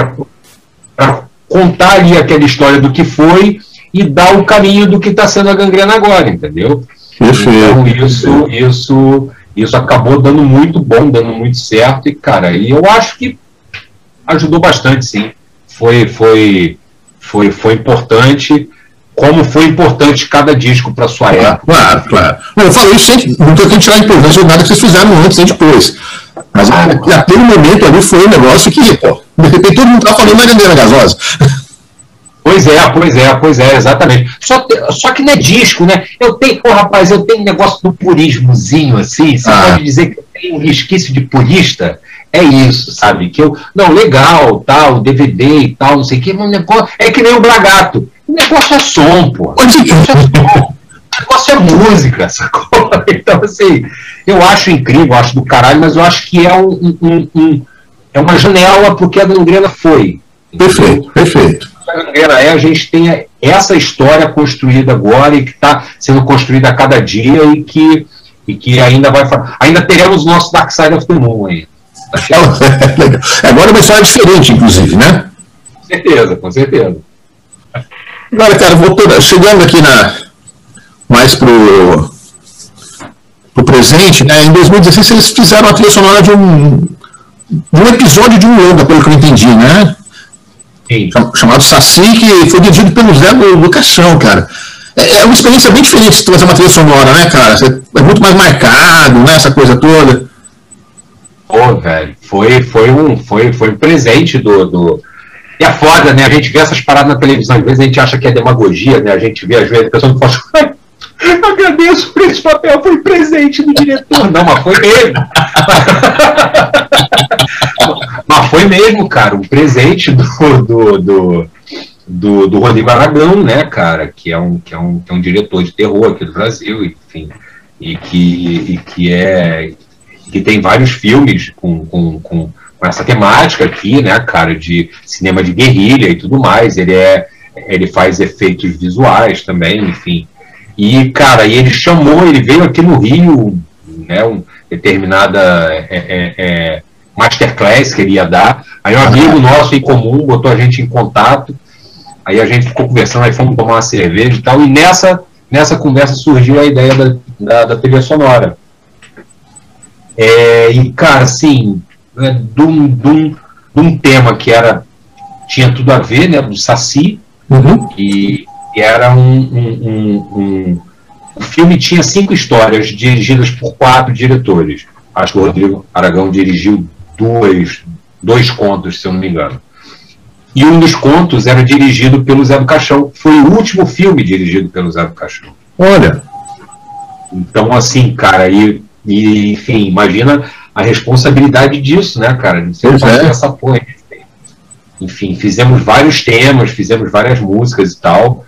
Para contar ali aquela história do que foi e dar o caminho do que está sendo a gangrena agora, entendeu? Então isso, isso, isso acabou dando muito bom, dando muito certo, e cara, e eu acho que ajudou bastante, sim. Foi, foi, foi, foi importante, como foi importante cada disco para sua época. Claro, claro. Eu falo isso sempre, não estou querendo tirar a importância de nada que vocês fizeram antes e depois. Mas ah, naquele momento ali foi um negócio que, pô, de repente todo mundo estava falando da gandeira gasosa. Pois é, pois é, pois é, exatamente. Só, só que não é disco, né? Eu tenho, oh, rapaz, eu tenho um negócio do purismozinho, assim. Você ah. pode dizer que eu tenho um resquício de purista? É isso, sabe? Que eu, não, legal, tal, DVD e tal, não sei o que, mas o negócio é que nem o Bragato. O negócio é som, pô. O negócio é som. O negócio é música, sacou? Então, assim, eu acho incrível, acho do caralho, mas eu acho que é um, um, um é uma janela porque a gangrena foi. Perfeito, perfeito. Mangueira é, a gente tem essa história construída agora e que está sendo construída a cada dia e que, e que ainda vai ainda teremos o nosso Dark Side of the Moon agora é uma história diferente, inclusive, né? Com certeza, com certeza. Agora, cara, voltando, chegando aqui na, mais pro, pro presente, né? Em 2016 eles fizeram a trilha sonora de um, de um episódio de um longa, pelo que eu entendi, né? Sim. chamado Saci, que foi dirigido pelo Zé do, do Caixão, cara. É, é uma experiência bem diferente de fazer uma trilha sonora, né, cara? É muito mais marcado, né, essa coisa toda. Pô, velho, foi, foi, um, foi, foi um presente do, do, E é foda, né? A gente vê essas paradas na televisão, às vezes a gente acha que é demagogia, né? A gente vê, às vezes, a pessoa que fala agradeço por esse papel, foi presente do diretor. Não, mas foi mesmo. mas foi mesmo, cara, um presente do, do, do, do, do Rodrigo Aragão, né, cara, que é, um, que, é um, que é um diretor de terror aqui do Brasil, enfim, e que, e que é que tem vários filmes com, com, com, com essa temática aqui, né, cara, de cinema de guerrilha e tudo mais. Ele é ele faz efeitos visuais também, enfim. E, cara, e ele chamou, ele veio aqui no Rio, né, um determinada é, é, é, masterclass que ele ia dar. Aí um amigo nosso em comum botou a gente em contato. Aí a gente ficou conversando, aí fomos tomar uma cerveja e tal. E nessa, nessa conversa surgiu a ideia da, da, da sonora. É, e, cara, assim, né, de, um, de, um, de um tema que era tinha tudo a ver, né, do Saci, uhum. e, e, era um, um, um, O filme tinha cinco histórias dirigidas por quatro diretores. Acho que o Rodrigo Aragão dirigiu dois, dois contos, se eu não me engano. E um dos contos era dirigido pelo Zé do Caixão. Foi o último filme dirigido pelo Zé do Caixão. Olha. Então, assim, cara, e e, enfim, imagina a responsabilidade disso, né, cara? De ser fazer é. essa porra. Enfim, fizemos vários temas, fizemos várias músicas e tal.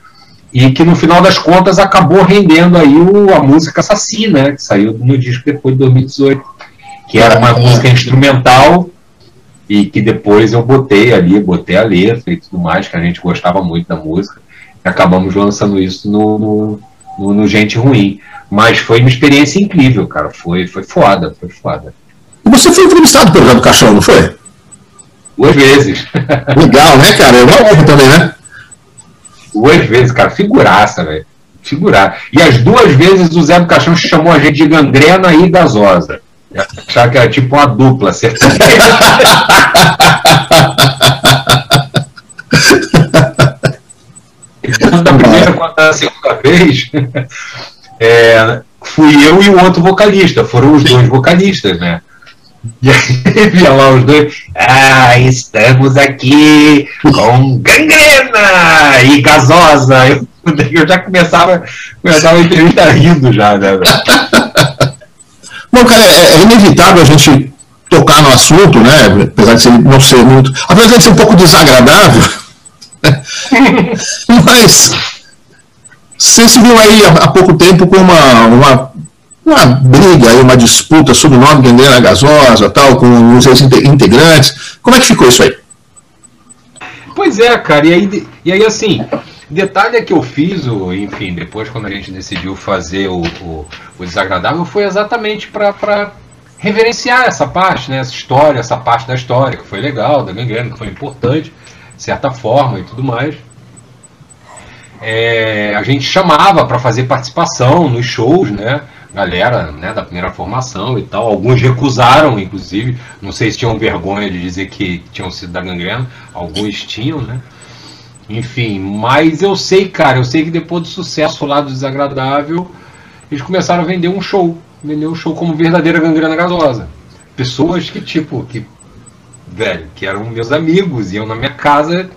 E que no final das contas acabou rendendo aí o, a música Assassina, né? Que saiu no disco depois de 2018. Que era uma música instrumental e que depois eu botei ali, botei a letra e tudo mais, que a gente gostava muito da música. E acabamos lançando isso no, no, no, no Gente Ruim. Mas foi uma experiência incrível, cara. Foi, foi foda, foi foda. E você foi entrevistado pelo Gato Caixão, não foi? Duas vezes. Legal, né, cara? É uma honra também, né? Duas vezes, cara. Figuraça, velho. Figurar. E as duas vezes o Zé do Caixão chamou a gente de gangrena e gasosa. Achava que era tipo uma dupla, certeza. quanto da segunda vez, é, fui eu e o outro vocalista, foram os dois vocalistas, né? E aí via lá os dois, ah, estamos aqui com gangrena e gasosa. Eu, eu já começava, começava a entrevista rindo já, né? Bom, cara, é, é, inevitável a gente tocar no assunto, né? Apesar de não ser muito. Apesar de ser um pouco desagradável. Mas você se viu aí há pouco tempo com uma, uma, uma briga, aí, uma disputa sobre o nome Gangrena Gasosa, tal, com os integrantes. Como é que ficou isso aí? Pois é, cara, e aí, e aí assim, detalhe é que eu fiz, o, enfim, depois quando a gente decidiu fazer o, o, o Desagradável, foi exatamente para reverenciar essa parte, né, essa história, essa parte da história, que foi legal, da gangrena, que foi importante, de certa forma e tudo mais é, a gente chamava para fazer participação nos shows, né? Galera né, da primeira formação e tal. Alguns recusaram, inclusive. Não sei se tinham vergonha de dizer que tinham sido da gangrena. Alguns tinham, né? Enfim, mas eu sei, cara, eu sei que depois do sucesso lá do Desagradável, eles começaram a vender um show. Vender um show como verdadeira gangrena gasosa. Pessoas que, tipo, que, velho, que eram meus amigos, iam na minha casa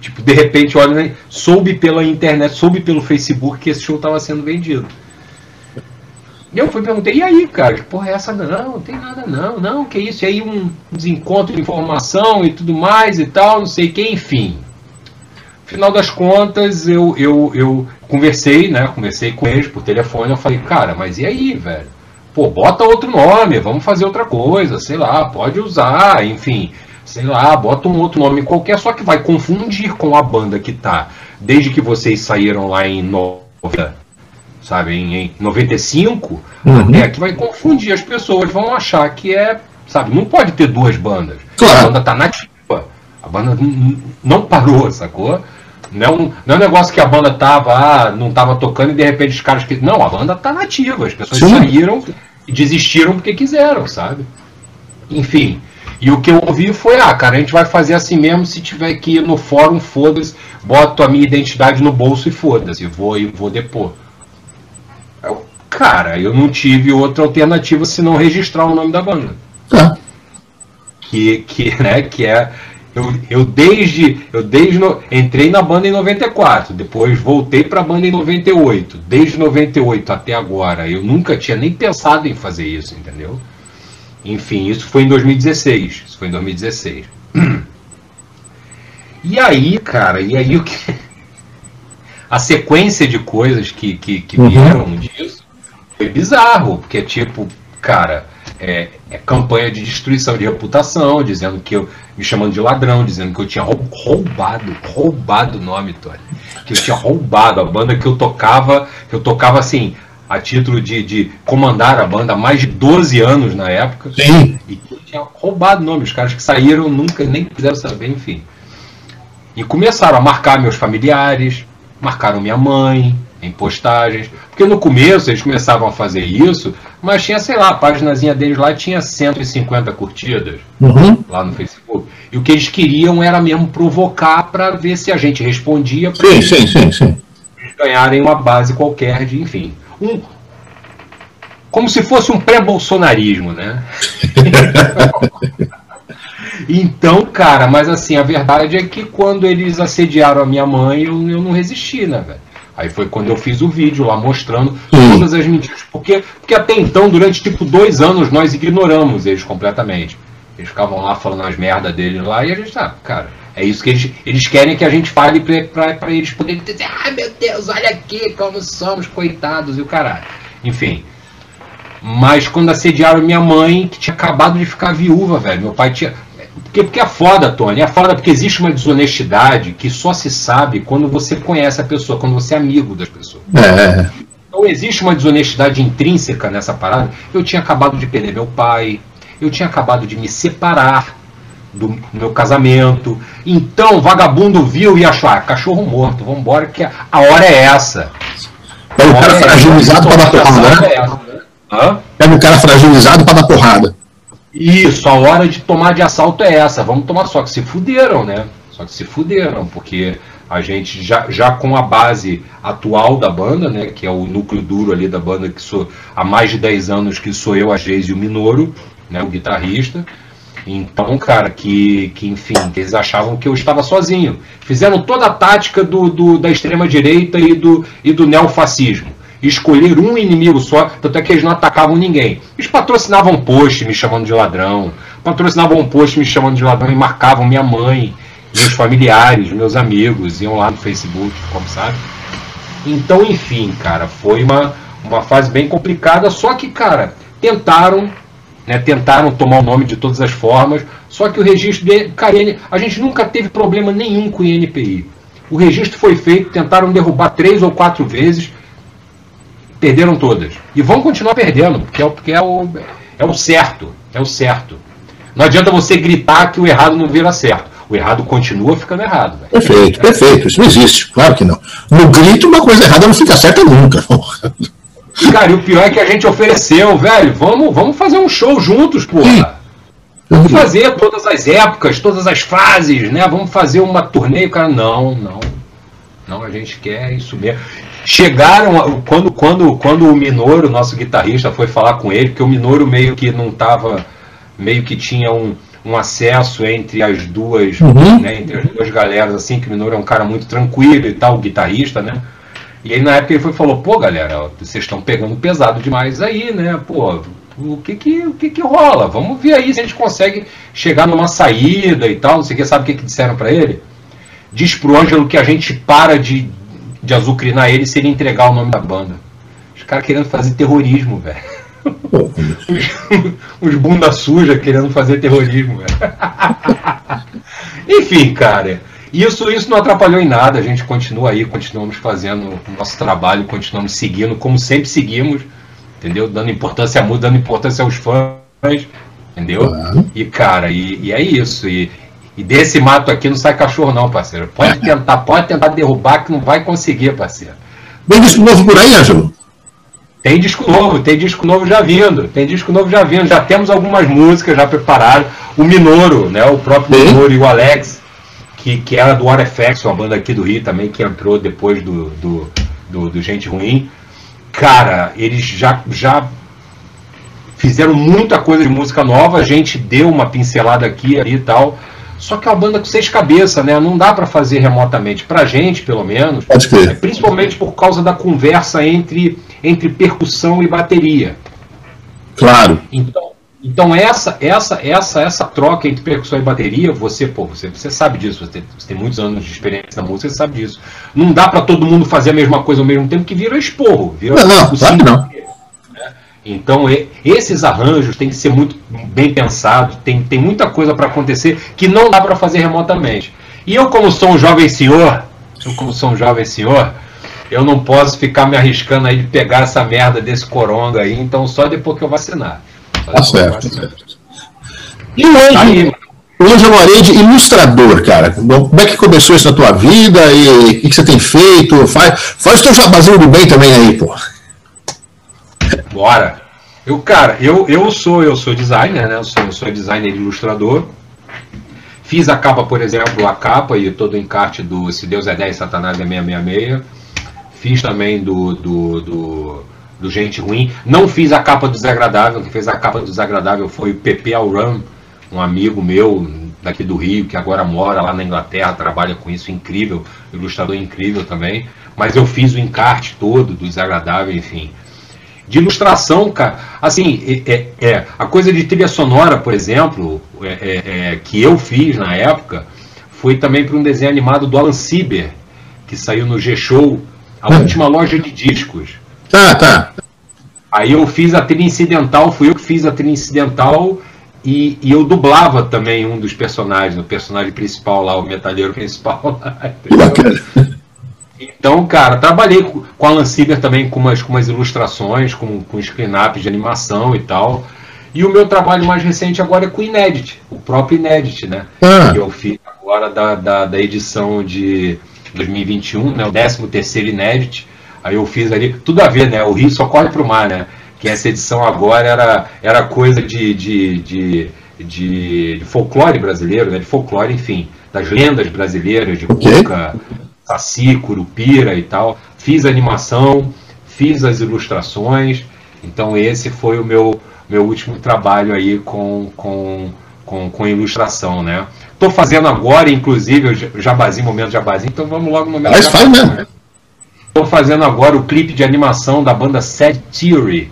Tipo, de repente, olha, né, soube pela internet, soube pelo Facebook que esse show estava sendo vendido. Eu fui perguntei, e aí, cara, que porra é essa? Não, não tem nada não, não, que isso? E aí um desencontro de informação e tudo mais e tal, não sei o que, enfim. Final das contas, eu, eu, eu conversei, né? Conversei com eles por telefone, eu falei, cara, mas e aí, velho? Pô, bota outro nome, vamos fazer outra coisa, sei lá, pode usar, enfim sei lá, bota um outro nome qualquer, só que vai confundir com a banda que tá. Desde que vocês saíram lá em 90, sabe, em, em 95, uhum. é que vai confundir as pessoas, vão achar que é, sabe, não pode ter duas bandas. Claro. A banda tá nativa. A banda não parou, sacou? Não, não é um negócio que a banda tava, ah, não tava tocando e de repente os caras que. Não, a banda tá nativa, as pessoas Sim. saíram e desistiram porque quiseram, sabe? Enfim. E o que eu ouvi foi, ah, cara, a gente vai fazer assim mesmo, se tiver que ir no fórum, foda-se, boto a minha identidade no bolso e foda-se, vou e vou depor. Eu, cara, eu não tive outra alternativa senão registrar o nome da banda. Tá. Que, que, né, que é eu, eu desde. Eu desde no, entrei na banda em 94, depois voltei para a banda em 98. Desde 98 até agora, eu nunca tinha nem pensado em fazer isso, entendeu? Enfim, isso foi em 2016. Isso foi em 2016. E aí, cara, e aí o que. A sequência de coisas que, que, que Uhum. vieram disso foi bizarro, porque tipo, cara, é, é campanha de destruição de reputação, dizendo que eu. me chamando de ladrão, dizendo que eu tinha rou- roubado, roubado o nome, Tony. Que eu tinha roubado a banda que eu tocava, que eu tocava assim, a título de, de comandar a banda há mais de 12 anos na época. Sim. E tinha roubado nome, os caras que saíram nunca nem quiseram saber, enfim. E começaram a marcar meus familiares, marcaram minha mãe em postagens. Porque no começo eles começavam a fazer isso, mas tinha, sei lá, a páginazinha deles lá tinha 150 curtidas Uhum. lá no Facebook. E o que eles queriam era mesmo provocar para ver se a gente respondia para Sim, sim, sim, sim. ganharem uma base qualquer de, enfim. Um, como se fosse um pré-bolsonarismo, né? Então, cara, mas assim, a verdade é que quando eles assediaram a minha mãe, eu, eu não resisti, né, velho? Aí foi quando eu fiz o vídeo lá mostrando todas as mentiras. Porque, porque até então, durante tipo dois anos, nós ignoramos eles completamente. Eles ficavam lá falando as merdas deles lá e a gente, ah, cara, é isso que eles, eles querem que a gente fale pra eles poderem dizer, ai meu Deus, olha aqui como somos coitados e o caralho. Enfim. Mas quando assediaram minha mãe, que tinha acabado de ficar viúva, velho. Meu pai tinha. Porque, porque é foda, Tony. É foda porque existe uma desonestidade que só se sabe quando você conhece a pessoa, quando você é amigo das pessoas. É. Então existe uma desonestidade intrínseca nessa parada. Eu tinha acabado de perder meu pai, eu tinha acabado de me separar do meu casamento. Então, vagabundo viu e achou, ah, cachorro morto, vambora, que a a hora é essa. Pega o cara é fragilizado para dar porrada, É né? essa. Hã? Pega o cara fragilizado para dar porrada. Isso, a hora de tomar de assalto é essa. Vamos tomar só que se fuderam, né? Só que se fuderam, porque a gente já, já com a base atual da banda, né? Que é o núcleo duro ali da banda, que sou há mais de 10 anos que sou eu, a Geise e o Minoro, né? O guitarrista. Então, cara, que, que enfim, eles achavam que eu estava sozinho. Fizeram toda a tática do, do- da extrema-direita e do, e do neofascismo. Escolher um inimigo só, tanto é que eles não atacavam ninguém. Eles patrocinavam post me chamando de ladrão, patrocinavam um post me chamando de ladrão e marcavam minha mãe, meus familiares, meus amigos, iam lá no Facebook, como sabe. Então, enfim, cara, foi uma, uma fase bem complicada, só que, cara, tentaram, né, tentaram tomar o nome de todas as formas, só que o registro de cara, a gente nunca teve problema nenhum com o INPI. O registro foi feito, tentaram derrubar três ou quatro vezes, perderam todas. E vão continuar perdendo, porque é, o- porque é, o, é o certo, é o certo. Não adianta você gritar que o errado não vira certo. O errado continua ficando errado. velho. Perfeito, perfeito. Isso não existe, claro que não. No grito, uma coisa errada não fica certa nunca. Cara, e o pior é que a gente ofereceu, velho, vamos, vamos fazer um show juntos, porra. Vamos fazer todas as épocas, todas as fases, né? Vamos fazer uma turnê. E o cara, não, não. Não, a gente quer isso mesmo. Chegaram, quando, quando, quando o Minoro, nosso guitarrista, foi falar com ele, porque o Minoro meio que não tava, meio que tinha um, um acesso entre as duas, Uhum. né, entre as duas galeras, assim, que o Minoro é um cara muito tranquilo e tal, o guitarrista, né? E aí na época ele foi falou, pô galera, vocês estão pegando pesado demais aí, né? Pô, o que que, o que que rola? Vamos ver aí se a gente consegue chegar numa saída e tal, não sei o que, sabe o que, que disseram pra ele? Diz pro Ângelo que a gente para de, de azucrinar ele se ele entregar o nome da banda. Os caras querendo fazer terrorismo, velho. Os, os bunda suja querendo fazer terrorismo, velho. Enfim, cara. Isso, isso não atrapalhou em nada, a gente continua aí, continuamos fazendo o nosso trabalho, continuamos seguindo, como sempre seguimos, entendeu? Dando importância à música, dando importância aos fãs, entendeu? Claro. E, cara, e, e é isso. E, e desse mato aqui não sai cachorro, não, parceiro. Pode tentar, pode tentar derrubar que não vai conseguir, parceiro. Vem disco novo por aí, Ângelo? Tem disco novo, tem disco novo já vindo, tem disco novo já vindo, já temos algumas músicas já preparadas. O Minoro, né? O próprio. Minoro e o Alex, que, que era do Orefx, uma banda aqui do Rio também, que entrou depois do, do, do, do Gente Ruim. Cara, eles já, já fizeram muita coisa de música nova, a gente deu uma pincelada aqui ali e tal. Só que é uma banda com seis cabeças, né? Não dá para fazer remotamente. Pra gente, pelo menos. Pode é, principalmente por causa da conversa entre, entre percussão e bateria. Claro. Então, então essa, essa, essa, essa troca entre percussão e bateria, você, pô, você, você sabe disso, você, você tem muitos anos de experiência na música, você sabe disso. Não dá para todo mundo fazer a mesma coisa ao mesmo tempo que vira esporro. Vira não, não, claro que não. Então, esses arranjos têm que ser muito bem pensados, tem, tem muita coisa para acontecer que não dá para fazer remotamente. E eu, como sou um jovem senhor, eu, como sou um jovem senhor, eu não posso ficar me arriscando aí de pegar essa merda desse coronga aí, então só depois que eu vacinar. Tá certo. E tá aí, hoje eu morei de ilustrador, cara. Como é que começou isso na tua vida e o que, que, você tem feito? Faz, faz o teu jabazinho do bem também aí, pô. Bora. Eu, cara, eu, eu sou eu sou designer, né? Eu sou, eu sou designer e ilustrador. Fiz a capa, por exemplo, a capa e todo o encarte do Se Deus é 10, Satanás é 666. Fiz também do, do, do, do Gente Ruim. Não fiz a capa do Desagradável. Quem fez a capa do Desagradável foi o Pepe Alram, um amigo meu daqui do Rio, que agora mora lá na Inglaterra, trabalha com isso, incrível, ilustrador incrível também. Mas eu fiz o encarte todo do Desagradável, enfim de ilustração, cara. Assim, é, é, é, a coisa de trilha sonora, por exemplo, é, é, é que eu fiz na época, foi também para um desenho animado do Alan Sieber, que saiu no G-Show, a última loja de discos. Tá, tá. Aí eu fiz a trilha incidental, fui eu que fiz a trilha incidental e, e eu dublava também um dos personagens, o personagem principal lá, o metalheiro principal. Lá, bacana. Então, cara, trabalhei com a Alan Sieber também com umas, com umas ilustrações, com, com screen-ups de animação e tal. E o meu trabalho mais recente agora é com o Inedit, o próprio Inedit, né? Ah. Que eu fiz agora da, da, da, edição de 2021, né? O 13 terceiro Inedit. Aí eu fiz ali, tudo a ver, né? O Rio só corre pro mar, né? Que essa edição agora era, era coisa de, de, de, de, de folclore brasileiro, né? De folclore, enfim, das lendas brasileiras, de okay. Cuca, Saci, Curupira e tal. Fiz a animação, fiz as ilustrações. Então esse foi o meu, meu último trabalho aí com, com, com, com ilustração, né? Estou fazendo agora, inclusive, o jabazinho, momento jabazinho, então vamos logo no momento Mas faz mesmo. Estou fazendo agora o clipe de animação da banda Sad Theory,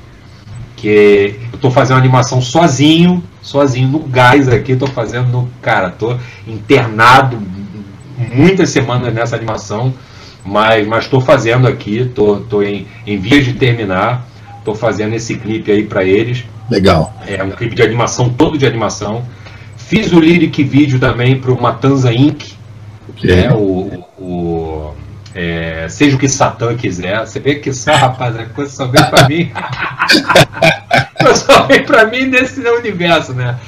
que eu estou fazendo animação sozinho, sozinho no gás aqui, estou fazendo no, cara, tô internado muitas semanas nessa animação, mas estou fazendo aqui, estou tô, tô em, em vias de terminar, estou fazendo esse clipe aí para eles. Legal. É um clipe de animação, todo de animação. Fiz o lyric vídeo também para o Matanza Inc. Okay. Né, o, o é, seja o que Satã quiser. Você vê que só, rapaz, a coisa só vem para mim. só vem para mim nesse universo, né?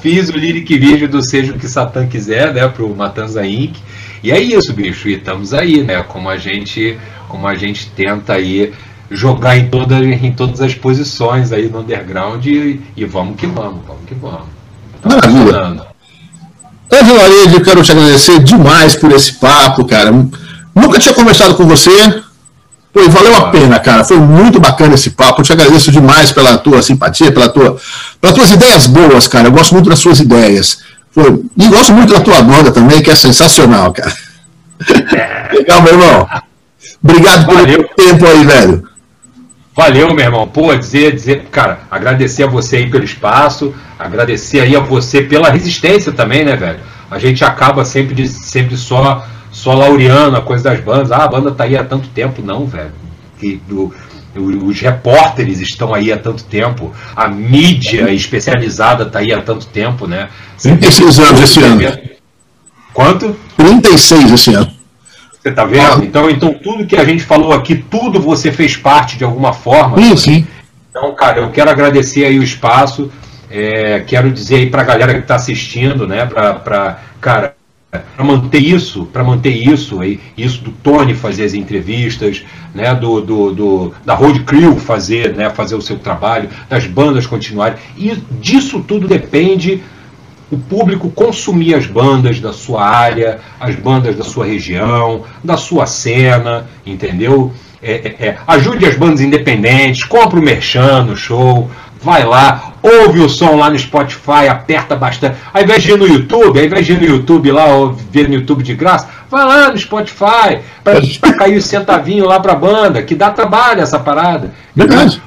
Fiz o lyric vídeo do Seja o que Satã quiser, né, pro Matanza Inc. E é isso, bicho, e estamos aí, né, como a gente, como a gente tenta aí jogar em, toda, em todas as posições aí no underground e, e vamos que vamos, vamos que vamos. Maravilha. Ângelo Arede, quero te agradecer demais por esse papo, cara. Nunca tinha conversado com você, Pô, valeu a pena, cara. Foi muito bacana esse papo. Eu te agradeço demais pela tua simpatia, pela tua, pelas tuas ideias boas, cara. Eu gosto muito das suas ideias. Foi, e gosto muito da tua banda também, que é sensacional, cara. Legal, meu irmão. Obrigado valeu. pelo tempo aí, velho. Valeu, meu irmão. Pô, dizer, dizer, cara, agradecer a você aí pelo espaço, agradecer aí a você pela resistência também, né, velho? A gente acaba sempre, sempre só só laureando a coisa das bandas. Ah, a banda tá aí há tanto tempo. Não, velho. Que, o, os repórteres estão aí há tanto tempo, a mídia especializada está aí há tanto tempo, né? 36 anos esse ano. Quanto? 36 esse ano. Você está vendo? Ah. Então, então, tudo que a gente falou aqui, tudo você fez parte de alguma forma. Sim, sim. Então, cara, eu quero agradecer aí o espaço. É, quero dizer aí para a galera que está assistindo, né? Para, cara, para manter isso, para manter isso aí, isso do Tony fazer as entrevistas, né, do, do, do, da Road Crew fazer, né, fazer o seu trabalho, das bandas continuarem. E disso tudo depende o público consumir as bandas da sua área, as bandas da sua região, da sua cena, entendeu? É, é, é. ajude as bandas independentes, compre o merchan no show, vai lá, ouve o som lá no Spotify, aperta bastante. Ao invés de ir no YouTube, ao invés de ir no YouTube lá, ou ver no YouTube de graça, vai lá no Spotify, para cair o centavinho lá pra banda, que dá trabalho essa parada. Verdade.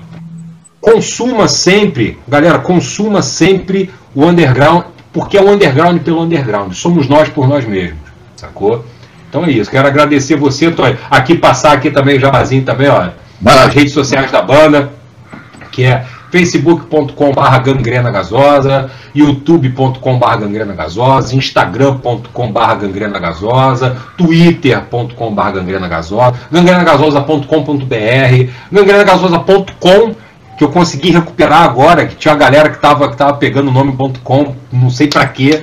Consuma sempre, galera, consuma sempre o underground, porque é o underground pelo underground. Somos nós por nós mesmos, sacou? Então é isso. Quero agradecer você, Tony. Aqui passar aqui também o jabazinho também, ó. Nas redes sociais da banda, que é facebook.com.br gangrena gasosa, youtube.com.br gangrena gasosa, instagram.com.br gangrena gasosa, twitter.com.br gangrena gasosa, gangrenagasosa.com.br, gangrenagasosa.com que eu consegui recuperar agora, que tinha uma galera que estava que tava pegando o nome.com, não sei para quê,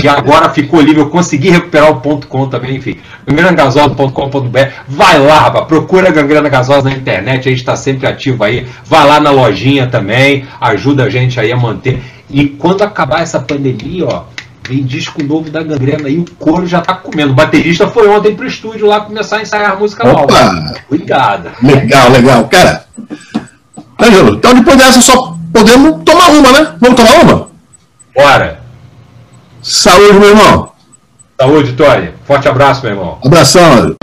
e agora ficou livre, eu consegui recuperar o ponto .com também, enfim, gangrenagasosa.com.br, vai lá, rapaz, procura Gangrena Gasosa na internet, a gente está sempre ativo aí, vai lá na lojinha também, ajuda a gente aí a manter, e quando acabar essa pandemia, ó, vem disco novo da Gangrena aí, o couro já tá comendo, o baterista foi ontem pro estúdio lá começar a ensaiar a música Opa. nova, cuidado. Legal, legal, cara, Ângelo, então depois dessa só podemos tomar uma, né? Vamos tomar uma? Bora. Saúde, meu irmão. Saúde, Tony. Forte abraço, meu irmão. Abração.